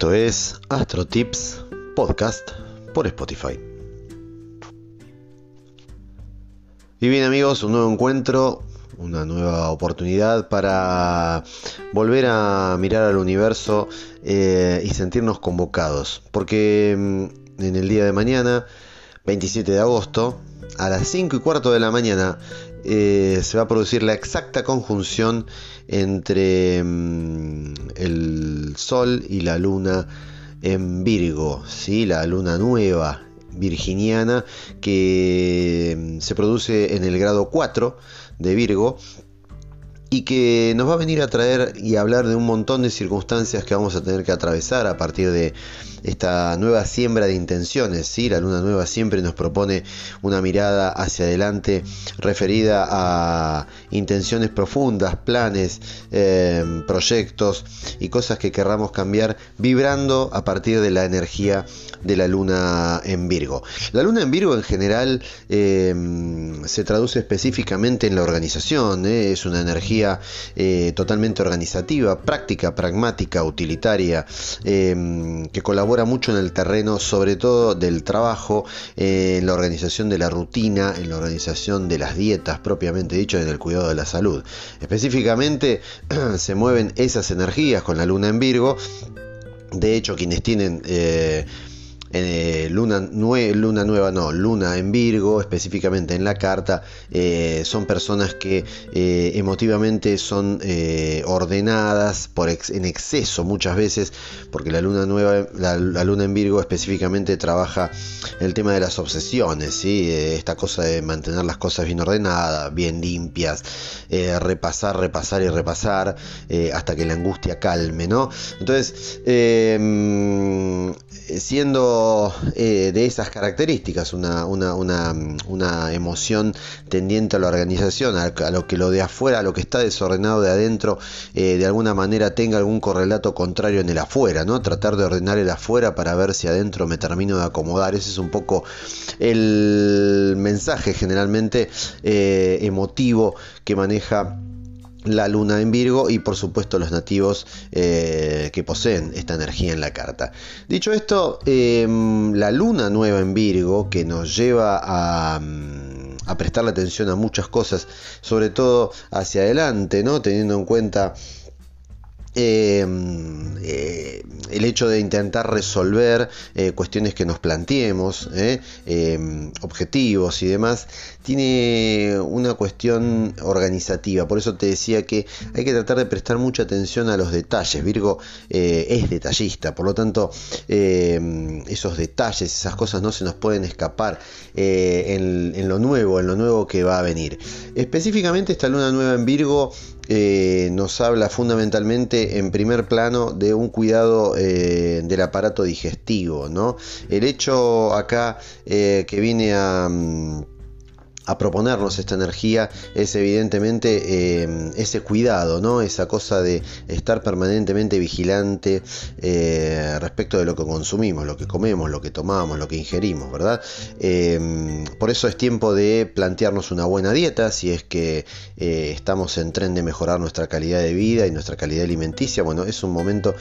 Esto es Astro Tips Podcast por Spotify. Y bien amigos, un nuevo encuentro, una nueva oportunidad para volver a mirar al universo eh, y sentirnos convocados. Porque mm, en el día de mañana, 27 de agosto, a las 5 y cuarto de la mañana, eh, se va a producir la exacta conjunción entre mm, el Sol y la Luna en Virgo, ¿sí? la Luna nueva virginiana que mm, se produce en el grado 4 de Virgo y que nos va a venir a traer y hablar de un montón de circunstancias que vamos a tener que atravesar a partir de esta nueva siembra de intenciones. ¿sí? La luna nueva siempre nos propone una mirada hacia adelante referida a intenciones profundas, planes, eh, proyectos y cosas que querramos cambiar vibrando a partir de la energía de la luna en Virgo. La luna en Virgo en general eh, se traduce específicamente en la organización, ¿eh? es una energía totalmente organizativa, práctica, pragmática, utilitaria, que colabora mucho en el terreno, sobre todo del trabajo, eh, en la organización de la rutina, en la organización de las dietas propiamente dicho, en el cuidado de la salud. Específicamente se mueven esas energías con la luna en Virgo. De hecho, quienes tienen eh, eh, luna, nueva, no, luna en Virgo, específicamente en la carta, eh, son personas que eh, emotivamente son ordenadas por en exceso muchas veces, porque la luna nueva, la, luna en Virgo específicamente trabaja el tema de las obsesiones, ¿sí? esta cosa de mantener las cosas bien ordenadas, bien limpias, repasar, repasar y repasar hasta que la angustia calme, ¿no? Entonces, siendo eh, de esas características, una, emoción tendiente a la organización, a, lo que lo de afuera, a lo que está desordenado de adentro, eh, de alguna manera tenga algún correlato contrario en el afuera, ¿no? Tratar de ordenar el afuera para ver si adentro me termino de acomodar. Ese es un poco el mensaje generalmente eh, emotivo que maneja la luna en Virgo y por supuesto los nativos eh, que poseen esta energía en la carta. Dicho esto, em, la luna nueva en Virgo que nos lleva a, mm, a prestarle atención a muchas cosas, sobre todo hacia adelante, ¿no? teniendo en cuenta Em, eh, el hecho de intentar resolver eh, cuestiones que nos planteemos, eh, em, objetivos y demás, tiene una cuestión organizativa. Por eso te decía que hay que tratar de prestar mucha atención a los detalles. Virgo es detallista, por lo tanto, em, esos detalles, esas cosas no se nos pueden escapar en, en lo nuevo, en lo nuevo que va a venir. Específicamente esta luna nueva en Virgo eh, nos habla fundamentalmente en primer plano de un cuidado eh, del aparato digestivo. ¿no? El hecho acá eh, que viene a... Mm, a proponernos esta energía es evidentemente eh, ese cuidado, ¿no? esa cosa de estar permanentemente vigilante eh, respecto de lo que consumimos, lo que comemos, lo que tomamos, lo que ingerimos, ¿verdad? Eh, por eso es tiempo de plantearnos una buena dieta, si es que estamos en tren de mejorar nuestra calidad de vida y nuestra calidad alimenticia, bueno, es un momento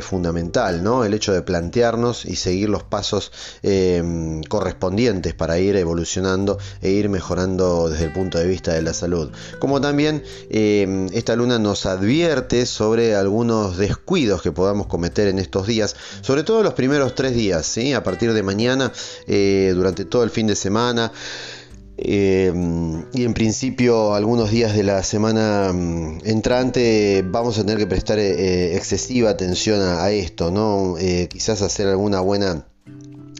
fundamental, ¿no? El hecho de plantearnos y seguir los pasos correspondientes para ir evolucionando e ir mejorando desde el punto de vista de la salud. Como también eh, esta luna nos advierte sobre algunos descuidos que podamos cometer en estos días, sobre todo los primeros tres días, ¿sí? a partir de mañana, eh, durante todo el fin de semana. Eh, y en principio algunos días de la semana mm, entrante vamos a tener que prestar excesiva atención a esto, ¿no? quizás hacer alguna buena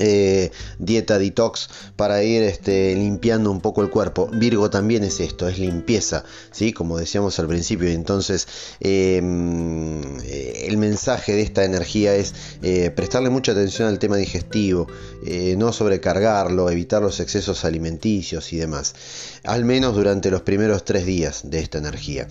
eh, dieta detox para ir este, limpiando un poco el cuerpo. Virgo también es esto, es limpieza, ¿sí? como decíamos al principio. Entonces, em, eh, el mensaje de esta energía es eh, prestarle mucha atención al tema digestivo, no sobrecargarlo, evitar los excesos alimenticios y demás, al menos durante los primeros tres días de esta energía.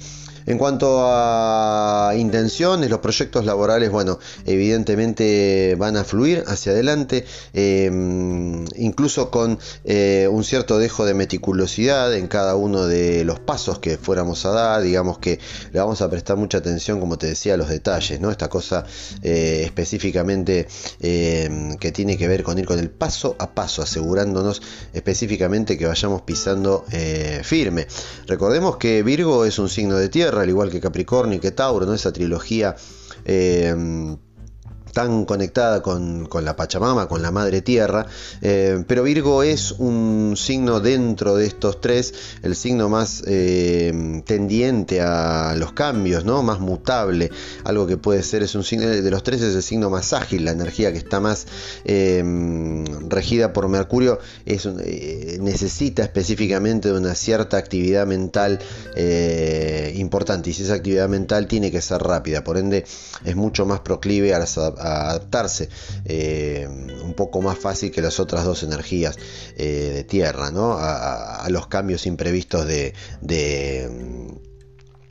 En cuanto a intenciones, los proyectos laborales, bueno, evidentemente van a fluir hacia adelante, em, incluso con eh, un cierto dejo de meticulosidad en cada uno de los pasos que fuéramos a dar, digamos que le vamos a prestar mucha atención, como te decía, a los detalles, ¿no? Esta cosa eh, específicamente em, que tiene que ver con ir con el paso a paso, asegurándonos específicamente que vayamos pisando eh, firme. Recordemos que Virgo es un signo de tierra, al igual que Capricornio y que Tauro, ¿no? esa trilogía eh, tan conectada con, la Pachamama, con la Madre Tierra, eh, pero Virgo es un signo dentro de estos tres, el signo más eh, tendiente a los cambios, ¿no? más mutable, algo que puede ser, es un signo de los tres es el signo más ágil, la energía que está más eh, regida por Mercurio es, necesita específicamente de una cierta actividad mental importante y si esa actividad mental tiene que ser rápida, por ende es mucho más proclive a las adaptarse eh, un poco más fácil que las otras dos energías eh, de tierra, ¿no? a, los cambios imprevistos de,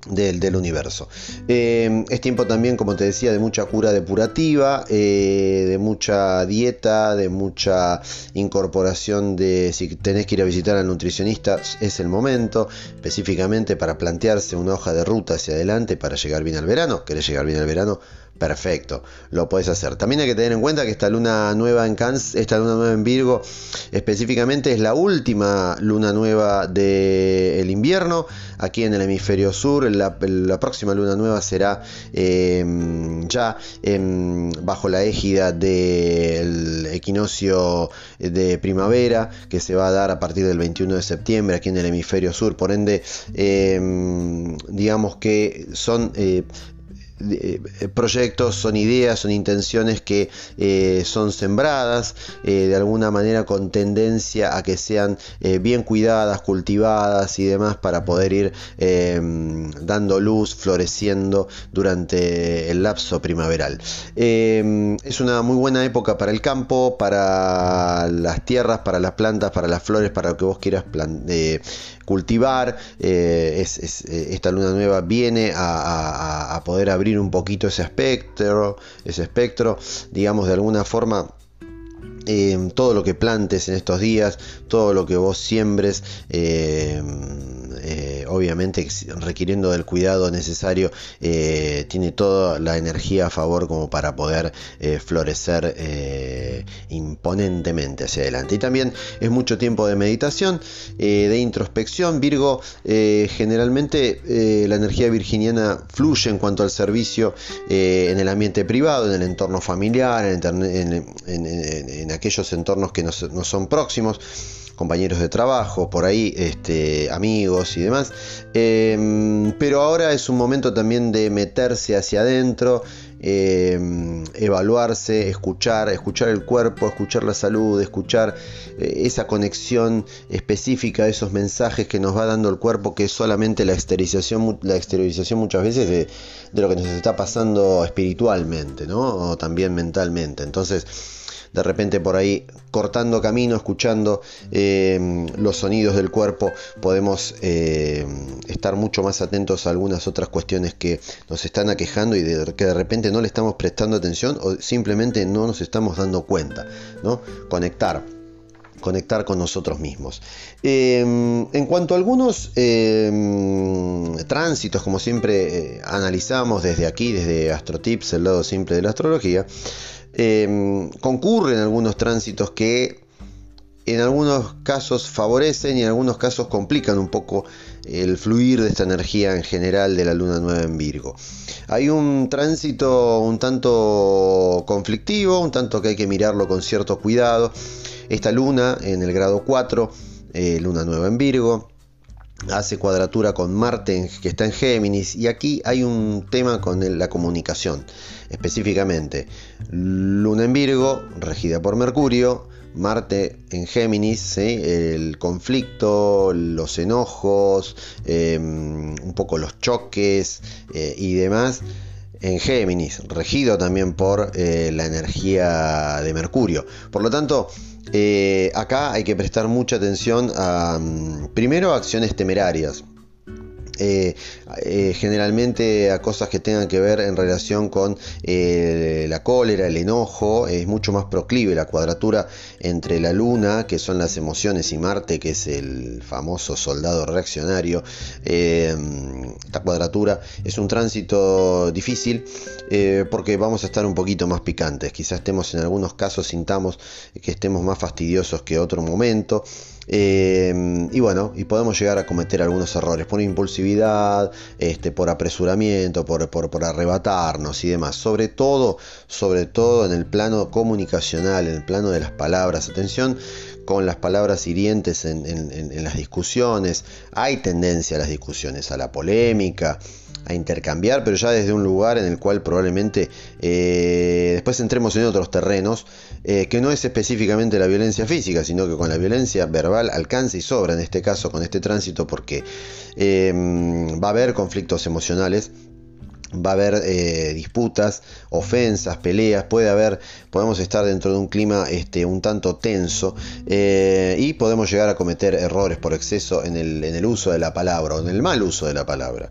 del, universo. Eh, es tiempo también, como te decía, de mucha cura depurativa, de mucha dieta, de mucha incorporación de si tenés que ir a visitar al nutricionista, es el momento, específicamente para plantearse una hoja de ruta hacia adelante para llegar bien al verano. ¿Querés llegar bien al verano? Perfecto, lo puedes hacer. También hay que tener en cuenta que esta luna nueva en esta luna nueva en Virgo, específicamente es la última luna nueva del invierno. Aquí en el hemisferio sur, la, próxima luna nueva será em, ya em, bajo la égida del equinoccio de primavera que se va a dar a partir del 21 de septiembre aquí en el hemisferio sur. Por ende, em, digamos que son eh, eh, proyectos, son ideas, son intenciones que eh, son sembradas eh, de alguna manera con tendencia a que sean bien cuidadas, cultivadas y demás para poder ir dando luz, floreciendo durante el lapso primaveral. es una muy buena época para el campo, para las tierras, para las plantas, para las flores, para lo que vos quieras cultivar. esta luna nueva viene a poder abrir un poquito ese espectro, ese espectro, digamos de alguna forma eh, todo lo que plantes en estos días, todo lo que vos siembres, eh, eh, obviamente requiriendo del cuidado necesario, tiene toda la energía a favor como para poder florecer imponentemente hacia adelante. Y también es mucho tiempo de meditación, de introspección. Virgo, generalmente la energía virginiana fluye en cuanto al servicio en el ambiente privado, en el entorno familiar, en, en aquellos entornos que no, son próximos, compañeros de trabajo, por ahí, este, amigos y demás. Em, pero ahora es un momento también de meterse hacia adentro, em, evaluarse, escuchar, escuchar el cuerpo, escuchar la salud, escuchar eh, esa conexión específica esos mensajes que nos va dando el cuerpo, que es solamente la exteriorización, la exteriorización muchas veces de, de lo que nos está pasando espiritualmente, ¿no? O también mentalmente. Entonces, de repente por ahí cortando camino, escuchando eh, los sonidos del cuerpo, podemos eh, estar mucho más atentos a algunas otras cuestiones que nos están aquejando y que de repente no le estamos prestando atención o simplemente no nos estamos dando cuenta, ¿no? Conectar conectar con nosotros mismos. Em, en cuanto a algunos em, tránsitos, como siempre eh, analizamos desde aquí, desde AstroTips, el lado simple de la astrología, Em, concurren algunos tránsitos que en algunos casos favorecen y en algunos casos complican un poco el fluir de esta energía en general de la luna nueva en Virgo. Hay un tránsito un tanto conflictivo, un tanto que hay que mirarlo con cierto cuidado. Esta luna en el grado 4, eh, luna nueva en Virgo, hace cuadratura con Marte que está en Géminis y aquí hay un tema con la comunicación específicamente. Luna en Virgo regida por Mercurio Marte en Géminis el conflicto los enojos em, un poco los choques eh, y demás en Géminis regido también por eh, la energía de Mercurio. Por lo tanto eh, acá hay que prestar mucha atención a, mm, primero, acciones temerarias. Eh, eh, generalmente a cosas que tengan que ver en relación con eh, la cólera, el enojo, es mucho más proclive la cuadratura entre la luna, que son las emociones, y Marte, que es el famoso soldado reaccionario. esta cuadratura es un tránsito difícil porque vamos a estar un poquito más picantes, quizás estemos en algunos casos, sintamos que estemos más fastidiosos que otro momento. Em, y bueno, y podemos llegar a cometer algunos errores por impulsividad, este, por apresuramiento, por, por, arrebatarnos y demás. Sobre todo, sobre todo en el plano comunicacional, en el plano de las palabras. Atención con las palabras hirientes en, en las discusiones. Hay tendencia a las discusiones, a la polémica, a intercambiar, pero ya desde un lugar en el cual probablemente eh, después entremos en otros terrenos, eh, que no es específicamente la violencia física, sino que con la violencia verbal alcanza y sobra en este caso con este tránsito, porque eh, va a haber conflictos emocionales va a haber disputas, ofensas, peleas, puede haber, podemos estar dentro de un clima este, un tanto tenso y podemos llegar a cometer errores por exceso en el, en el, uso de la palabra o en el mal uso de la palabra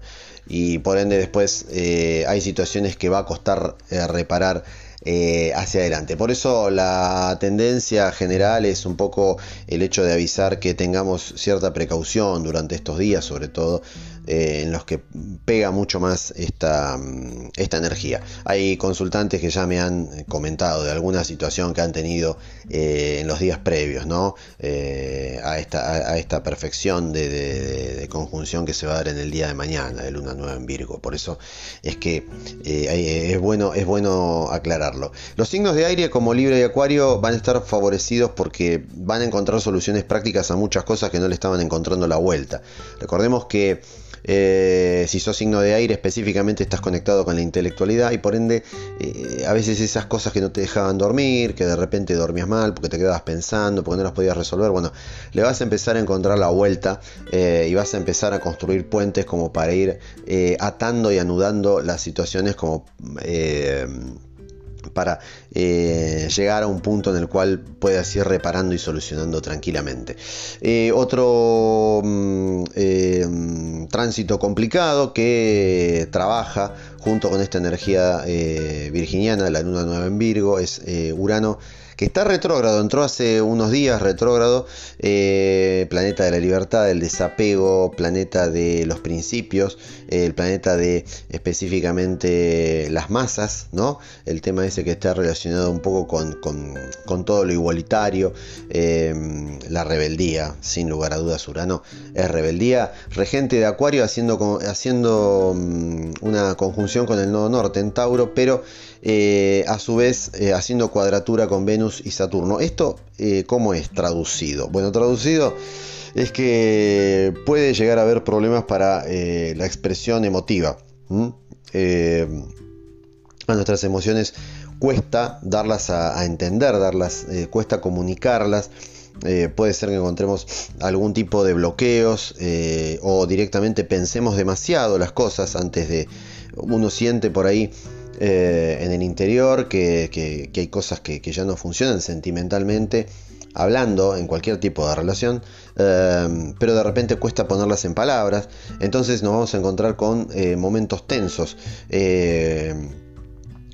y por ende después eh, hay situaciones que va a costar eh, reparar eh, hacia adelante. Por eso la tendencia general es un poco el hecho de avisar que tengamos cierta precaución durante estos días, sobre todo eh, en los que pega mucho más esta, mm, esta energía. Hay consultantes que ya me han comentado de alguna situación que han tenido eh, en los días previos, ¿no? Eh, a, esta, a, esta perfección de, conjunción que se va a dar en el día de mañana, de luna nueva en Virgo. Por eso es que es, bueno, es bueno aclararlo. Los signos de aire como Libra y Acuario van a estar favorecidos porque van a encontrar soluciones prácticas a muchas cosas que no le estaban encontrando la vuelta. Recordemos que eh, si sos signo de aire, específicamente estás conectado con la intelectualidad y por ende, eh, a veces esas cosas que no te dejaban dormir, que de repente dormías mal porque te quedabas pensando, porque no las podías resolver, bueno, le vas a empezar a encontrar la vuelta eh, y vas a empezar a construir puentes como para ir atando y anudando las situaciones como para eh, llegar a un punto en el cual puedas ir reparando y solucionando tranquilamente. Eh, otro mm, eh, tránsito complicado que trabaja junto con esta energía virginiana, la luna nueva en Virgo, es Urano que está retrógrado, entró hace unos días retrógrado, eh, planeta de la libertad, del desapego, planeta de los principios, el planeta de específicamente las masas, ¿no? El tema ese que está relacionado un poco con, todo lo igualitario, em, la rebeldía, sin lugar a dudas, Urano es rebeldía, regente de Acuario haciendo, haciendo mm, una conjunción con el nodo norte en Tauro, pero eh, a su vez eh, haciendo cuadratura con Venus y Saturno. ¿Esto eh, cómo es traducido? Bueno, traducido es que puede llegar a haber problemas para la expresión emotiva. a nuestras emociones cuesta darlas a, entender, darlas, cuesta comunicarlas. puede ser que encontremos algún tipo de bloqueos o directamente pensemos demasiado las cosas antes de uno siente por ahí eh, en el interior, que, hay cosas que, ya no funcionan sentimentalmente, hablando en cualquier tipo de relación, eh, pero de repente cuesta ponerlas en palabras, entonces nos vamos a encontrar con eh, momentos tensos.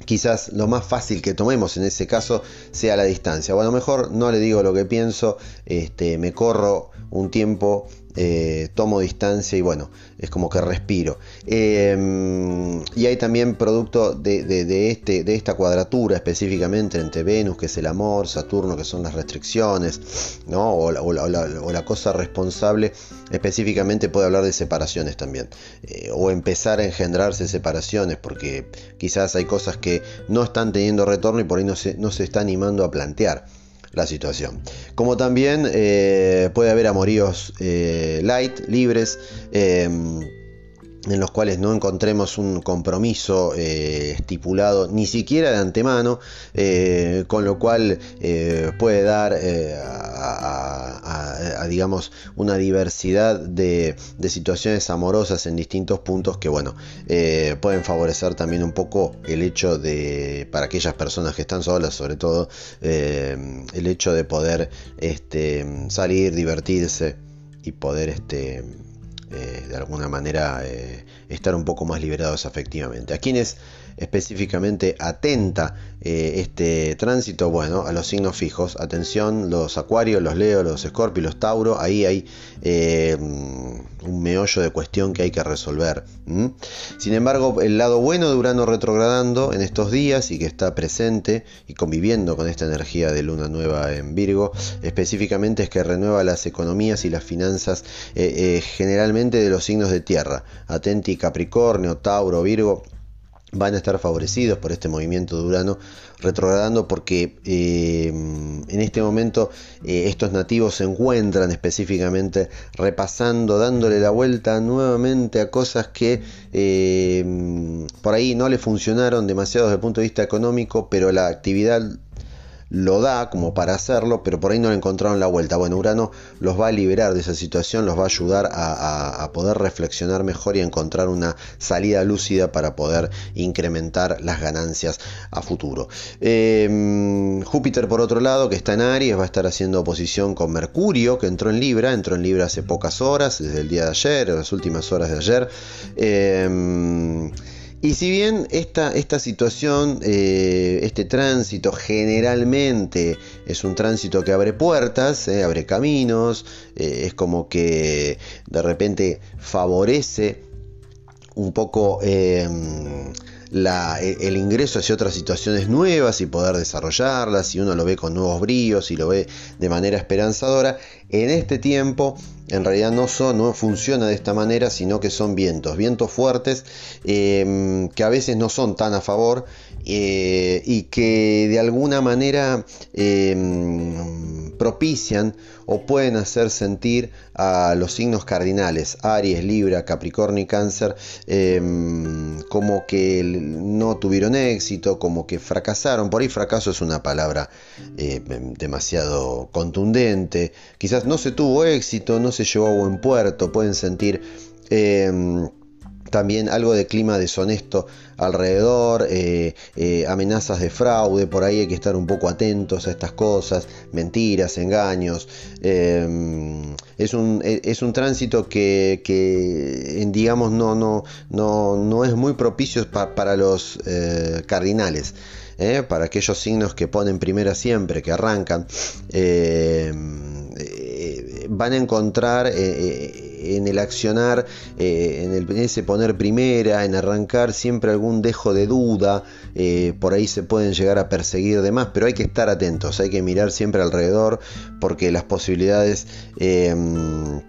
Quizás lo más fácil que tomemos en ese caso sea la distancia. Bueno, mejor no le digo lo que pienso, este, me corro un tiempo eh, tomo distancia y bueno, es como que respiro. Em, y hay también producto de, este, de esta cuadratura específicamente entre Venus, que es el amor, Saturno, que son las restricciones, ¿no? o, la, cosa responsable, específicamente puede hablar de separaciones también, eh, o empezar a engendrarse separaciones, porque quizás hay cosas que no están teniendo retorno y por ahí no se, no se está animando a plantear la situación. Como también eh, puede haber amoríos eh, light, libres. Em, en los cuales no encontremos un compromiso eh, estipulado ni siquiera de antemano, eh, con lo cual eh, puede dar a, digamos una diversidad de, situaciones amorosas en distintos puntos que bueno pueden favorecer también un poco el hecho de para aquellas personas que están solas sobre todo el hecho de poder este, salir divertirse y poder este de alguna manera estar un poco más liberados afectivamente. A quienes específicamente atenta eh, este tránsito, bueno, a los signos fijos. Atención, los acuarios, los leo, los escorpios, los tauro, ahí hay eh, un meollo de cuestión que hay que resolver. Sin embargo, el lado bueno de Urano retrogradando en estos días y que está presente y conviviendo con esta energía de luna nueva en Virgo, específicamente es que renueva las economías y las finanzas eh, generalmente de los signos de tierra. Atenti, Capricornio, Tauro, Virgo van a estar favorecidos por este movimiento de Urano retrogradando porque eh, en este momento eh, estos nativos se encuentran específicamente repasando, dándole la vuelta nuevamente a cosas que eh, por ahí no le funcionaron demasiado desde el punto de vista económico, pero la actividad lo da como para hacerlo, pero por ahí no le encontraron la vuelta. Bueno, Urano los va a liberar de esa situación, los va a ayudar a, poder reflexionar mejor y encontrar una salida lúcida para poder incrementar las ganancias a futuro. Em, Júpiter, por otro lado, que está en Aries, va a estar haciendo oposición con Mercurio, que entró en Libra, entró en Libra hace pocas horas, desde el día de ayer, las últimas horas de ayer. Em, y si bien esta, esta situación, eh, este tránsito generalmente es un tránsito que abre puertas, eh, abre caminos, eh, es como que de repente favorece un poco el ingreso hacia otras situaciones nuevas y poder desarrollarlas, si uno lo ve con nuevos bríos y lo ve de manera esperanzadora, en este tiempo en realidad no, son, no funciona de esta manera, sino que son vientos, vientos fuertes em, que a veces no son tan a favor eh, y que de alguna manera em, propician o pueden hacer sentir a los signos cardinales, Aries, Libra, Capricornio y Cáncer, em, como que no tuvieron éxito, como que fracasaron. Por ahí fracaso es una palabra eh, demasiado contundente. Quizás no se tuvo éxito, no se llevó a buen puerto, pueden sentir... Em, también algo de clima deshonesto alrededor, eh, eh, amenazas de fraude, por ahí hay que estar un poco atentos a estas cosas, mentiras, engaños. Em, es, un, e, es, un, tránsito que, digamos, no, no, no, no, es muy propicio para los eh, cardinales. para aquellos signos que ponen primera siempre, que arrancan, em, van a encontrar en el accionar, eh, en, el, ese poner primera, en arrancar siempre algún dejo de duda, eh, por ahí se pueden llegar a perseguir demás, pero hay que estar atentos, hay que mirar siempre alrededor porque las posibilidades em,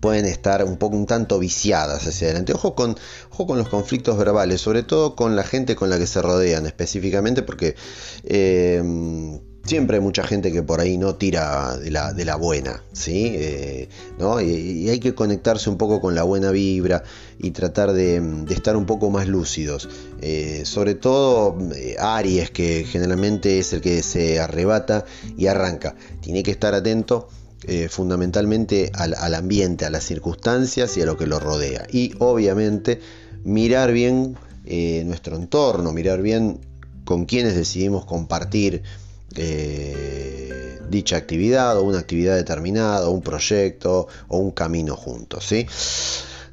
pueden estar un poco un tanto viciadas hacia adelante. Ojo con, ojo con los conflictos verbales, sobre todo con la gente con la que se rodean específicamente, porque em, siempre hay mucha gente que por ahí no tira de la, buena, ¿sí? Eh, ¿no? Y, hay que conectarse un poco con la buena vibra y tratar de, estar un poco más lúcidos. Eh, sobre todo eh, Aries, que generalmente es el que se arrebata y arranca. Tiene que estar atento. fundamentalmente al, al ambiente, a las circunstancias y a lo que lo rodea. Y obviamente mirar bien nuestro entorno, mirar bien con quienes decidimos compartir eh, dicha actividad o una actividad determinada, o un proyecto o un camino juntos. ¿sí?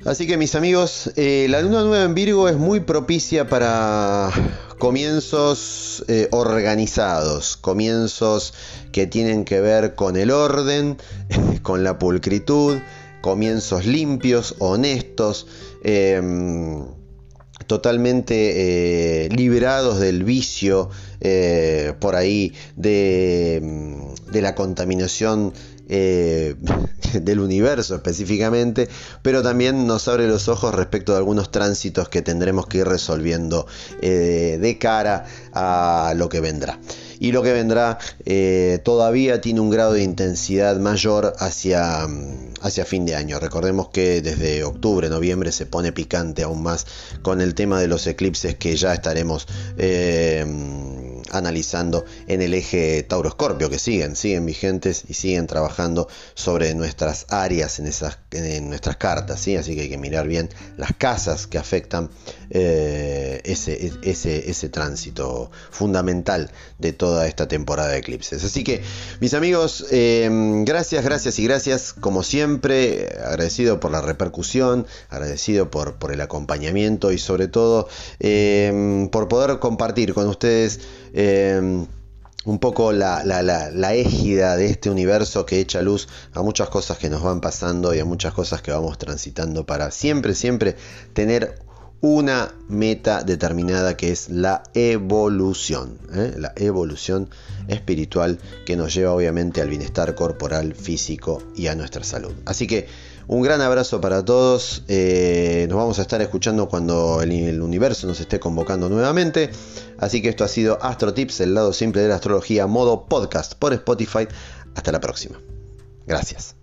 Así que mis amigos, eh, la luna nueva en Virgo es muy propicia para comienzos eh, organizados, comienzos que tienen que ver con el orden, con la pulcritud, comienzos limpios, honestos. Em, totalmente liberados del vicio, eh, por ahí de, mm, de la contaminación eh, del universo específicamente, pero también nos abre los ojos respecto de algunos tránsitos que tendremos que ir resolviendo eh, de cara a lo que vendrá. Y lo que vendrá todavía tiene un grado de intensidad mayor hacia, mm, hacia fin de año. Recordemos que desde octubre, noviembre se pone picante aún más con el tema de los eclipses que ya estaremos analizando en el eje Tauro-Escorpio, que siguen, siguen vigentes y siguen trabajando sobre nuestras áreas en, esas, en nuestras cartas, ¿sí? así que hay que mirar bien las casas que afectan eh, ese, ese, ese tránsito fundamental de toda esta temporada de eclipses. Así que, mis amigos, em, gracias, gracias y gracias, como siempre, agradecido por la repercusión, agradecido por, por el acompañamiento y sobre todo em, por poder compartir con ustedes Em, un poco la, la, égida de este universo que echa luz a muchas cosas que nos van pasando y a muchas cosas que vamos transitando para siempre, siempre tener una meta determinada que es la evolución, ¿eh? la evolución espiritual que nos lleva obviamente al bienestar corporal, físico y a nuestra salud. Así que un gran abrazo para todos. Eh, nos vamos a estar escuchando cuando el, universo nos esté convocando nuevamente. Así que esto ha sido Astro Tips, el lado simple de la astrología, modo podcast por Spotify. Hasta la próxima. Gracias.